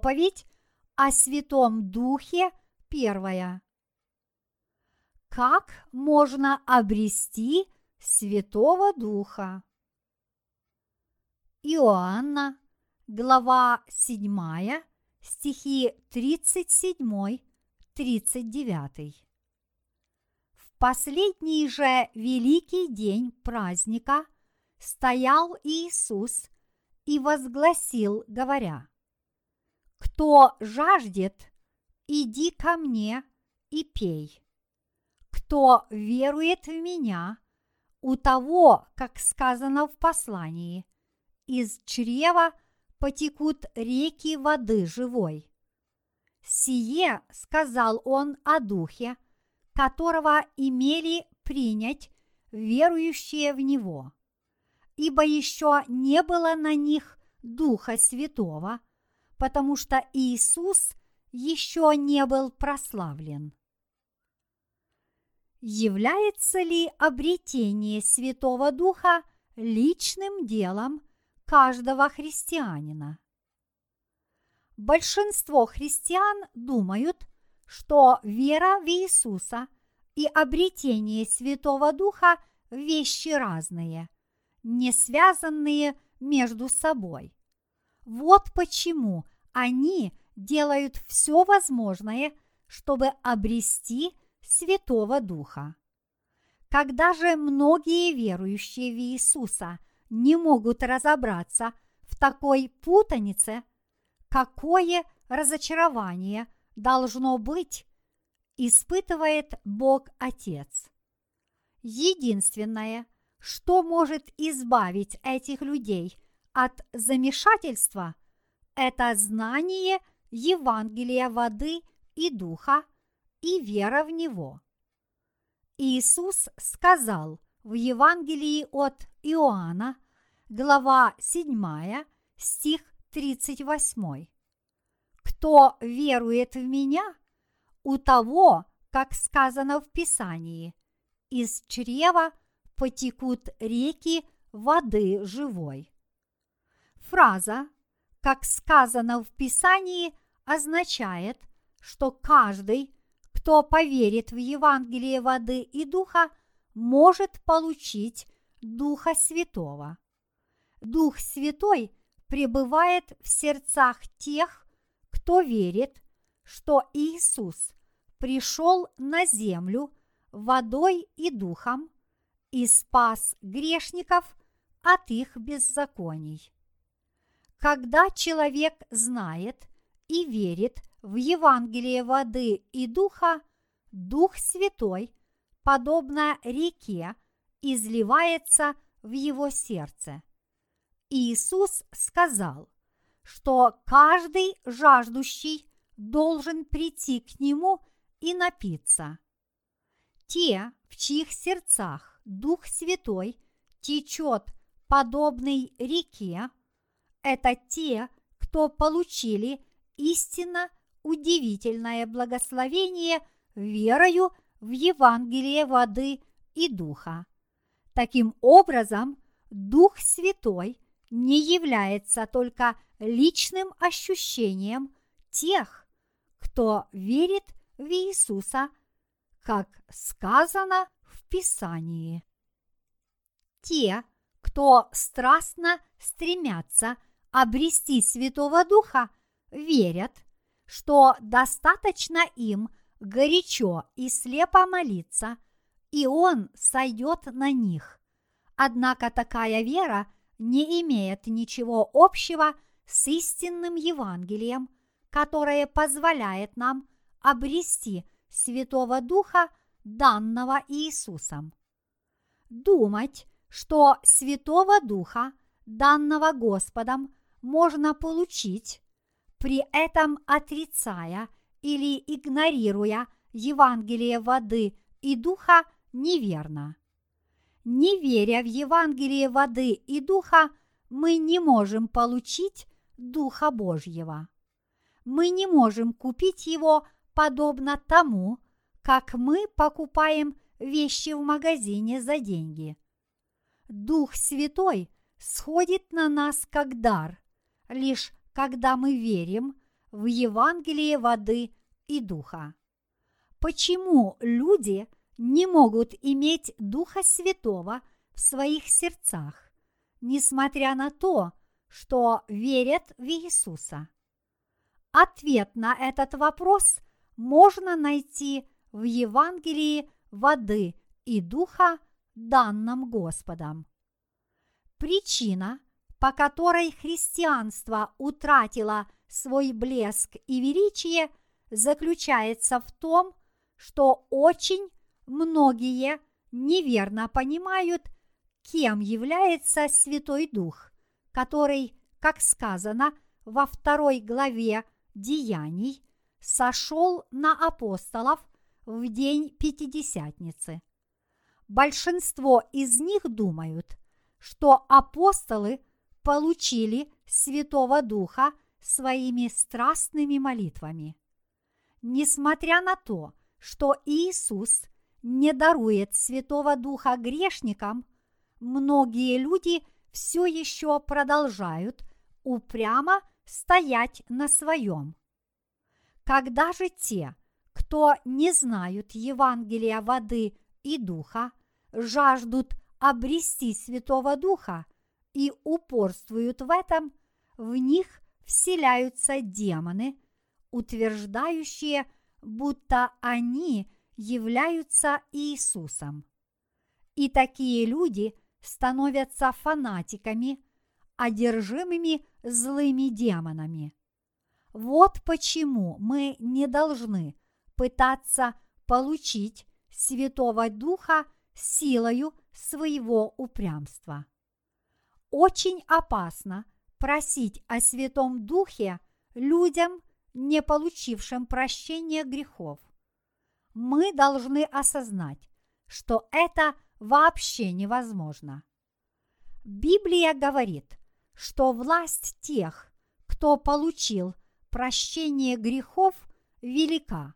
Проповедь о Святом Духе первая. Как можно обрести Святого Духа? Иоанна, глава 7, стихи 37-39. В последний же великий день праздника стоял Иисус и возгласил, говоря, «Кто жаждет, иди ко мне и пей. Кто верует в меня, у того, как сказано в послании, из чрева потекут реки воды живой. Сие сказал он о духе, которого имели принять верующие в него, ибо еще не было на них Духа Святого, потому что Иисус еще не был прославлен. Является ли обретение Святого Духа личным делом каждого христианина? Большинство христиан думают, что вера в Иисуса и обретение Святого Духа – вещи разные, не связанные между собой. Вот почему они делают все возможное, чтобы обрести Святого Духа. Когда же многие верующие в Иисуса не могут разобраться в такой путанице, какое разочарование должно быть, испытывает Бог Отец. Единственное, что может избавить этих людей от замешательства, это знание Евангелия воды и духа и вера в него. Иисус сказал в Евангелии от Иоанна, глава 7, стих 38. Кто верует в меня, у того, как сказано в Писании, из чрева потекут реки воды живой. Фраза, как сказано в Писании, означает, что каждый, кто поверит в Евангелие воды и духа, может получить Духа Святого. Дух Святой пребывает в сердцах тех, кто верит, что Иисус пришел на землю водой и духом и спас грешников от их беззаконий. Когда человек знает и верит в Евангелие воды и духа, Дух Святой, подобно реке, изливается в его сердце. Иисус сказал, что каждый жаждущий должен прийти к Нему и напиться. Те, в чьих сердцах Дух Святой течет подобной реке, это те, кто получили истинно удивительное благословение верою в Евангелие воды и духа. Таким образом, Дух Святой не является только личным ощущением тех, кто верит в Иисуса, как сказано в Писании. Те, кто страстно стремятся обрести Святого Духа, верят – что достаточно им горячо и слепо молиться, и Он сойдет на них. Однако такая вера не имеет ничего общего с истинным Евангелием, которое позволяет нам обрести Святого Духа, данного Иисусом. Думать, что Святого Духа, данного Господом, можно получить, при этом отрицая или игнорируя Евангелие воды и духа, неверно. Не веря в Евангелие воды и духа, мы не можем получить Духа Божьего. Мы не можем купить его подобно тому, как мы покупаем вещи в магазине за деньги. Дух Святой сходит на нас как дар, лишь когда мы верим в Евангелие воды и духа. Почему люди не могут иметь Духа Святого в своих сердцах, несмотря на то, что верят в Иисуса? Ответ на этот вопрос можно найти в Евангелии воды и духа, данном Господом. Причина, по которой христианство утратило свой блеск и величие, заключается в том, что очень многие неверно понимают, кем является Святой Дух, который, как сказано во второй главе Деяний, сошел на апостолов в день Пятидесятницы. Большинство из них думают, что апостолы получили Святого Духа своими страстными молитвами. Несмотря на то, что Иисус не дарует Святого Духа грешникам, многие люди все еще продолжают упрямо стоять на своем. Когда же те, кто не знают Евангелия воды и духа, жаждут обрести Святого Духа и упорствуют в этом, в них вселяются демоны, утверждающие, будто они являются Иисусом. И такие люди становятся фанатиками, одержимыми злыми демонами. Вот почему мы не должны пытаться получить Святого Духа силою своего упрямства. Очень опасно просить о Святом Духе людям, не получившим прощения грехов. Мы должны осознать, что это вообще невозможно. Библия говорит, что власть тех, кто получил прощение грехов, велика.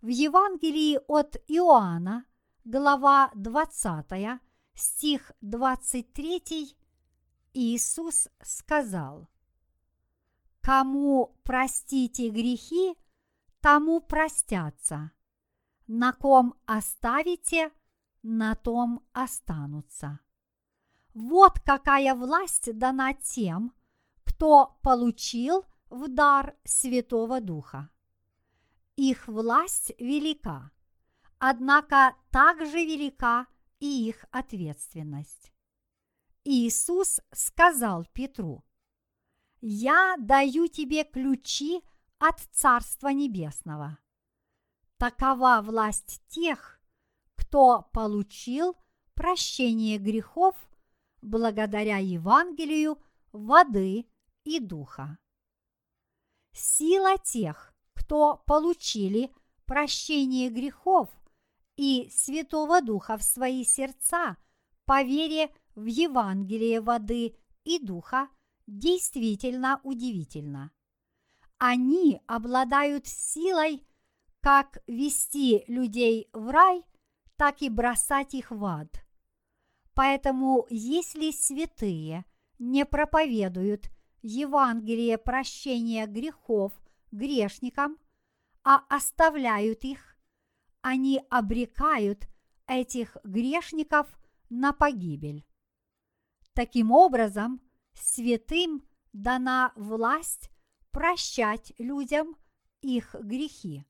В Евангелии от Иоанна, глава 20, стих 23, Иисус сказал, «Кому простите грехи, тому простятся, на ком оставите, на том останутся». Вот какая власть дана тем, кто получил в дар Святого Духа. Их власть велика, однако также велика и их ответственность. Иисус сказал Петру, «Я даю тебе ключи от Царства Небесного». Такова власть тех, кто получил прощение грехов благодаря Евангелию воды и духа. Сила тех, кто получили прощение грехов и Святого Духа в свои сердца по вере в Евангелие воды и духа, действительно удивительно. Они обладают силой как вести людей в рай, так и бросать их в ад – Поэтому, если святые не проповедуют Евангелие прощения грехов грешникам, а оставляют их, они обрекают этих грешников на погибель. Таким образом, святым дана власть прощать людям их грехи.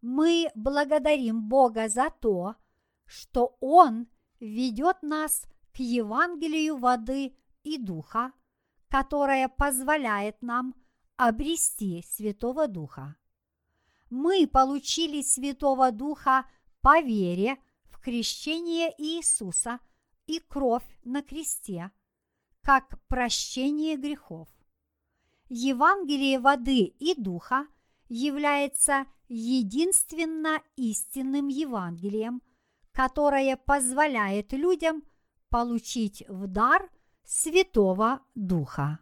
Мы благодарим Бога за то, что Он ведет нас к Евангелию воды и духа, которое позволяет нам обрести Святого Духа. Мы получили Святого Духа по вере в крещение Иисуса и кровь на кресте, как прощение грехов. Евангелие воды и духа является единственно истинным Евангелием – которое позволяет людям получить в дар Святого Духа.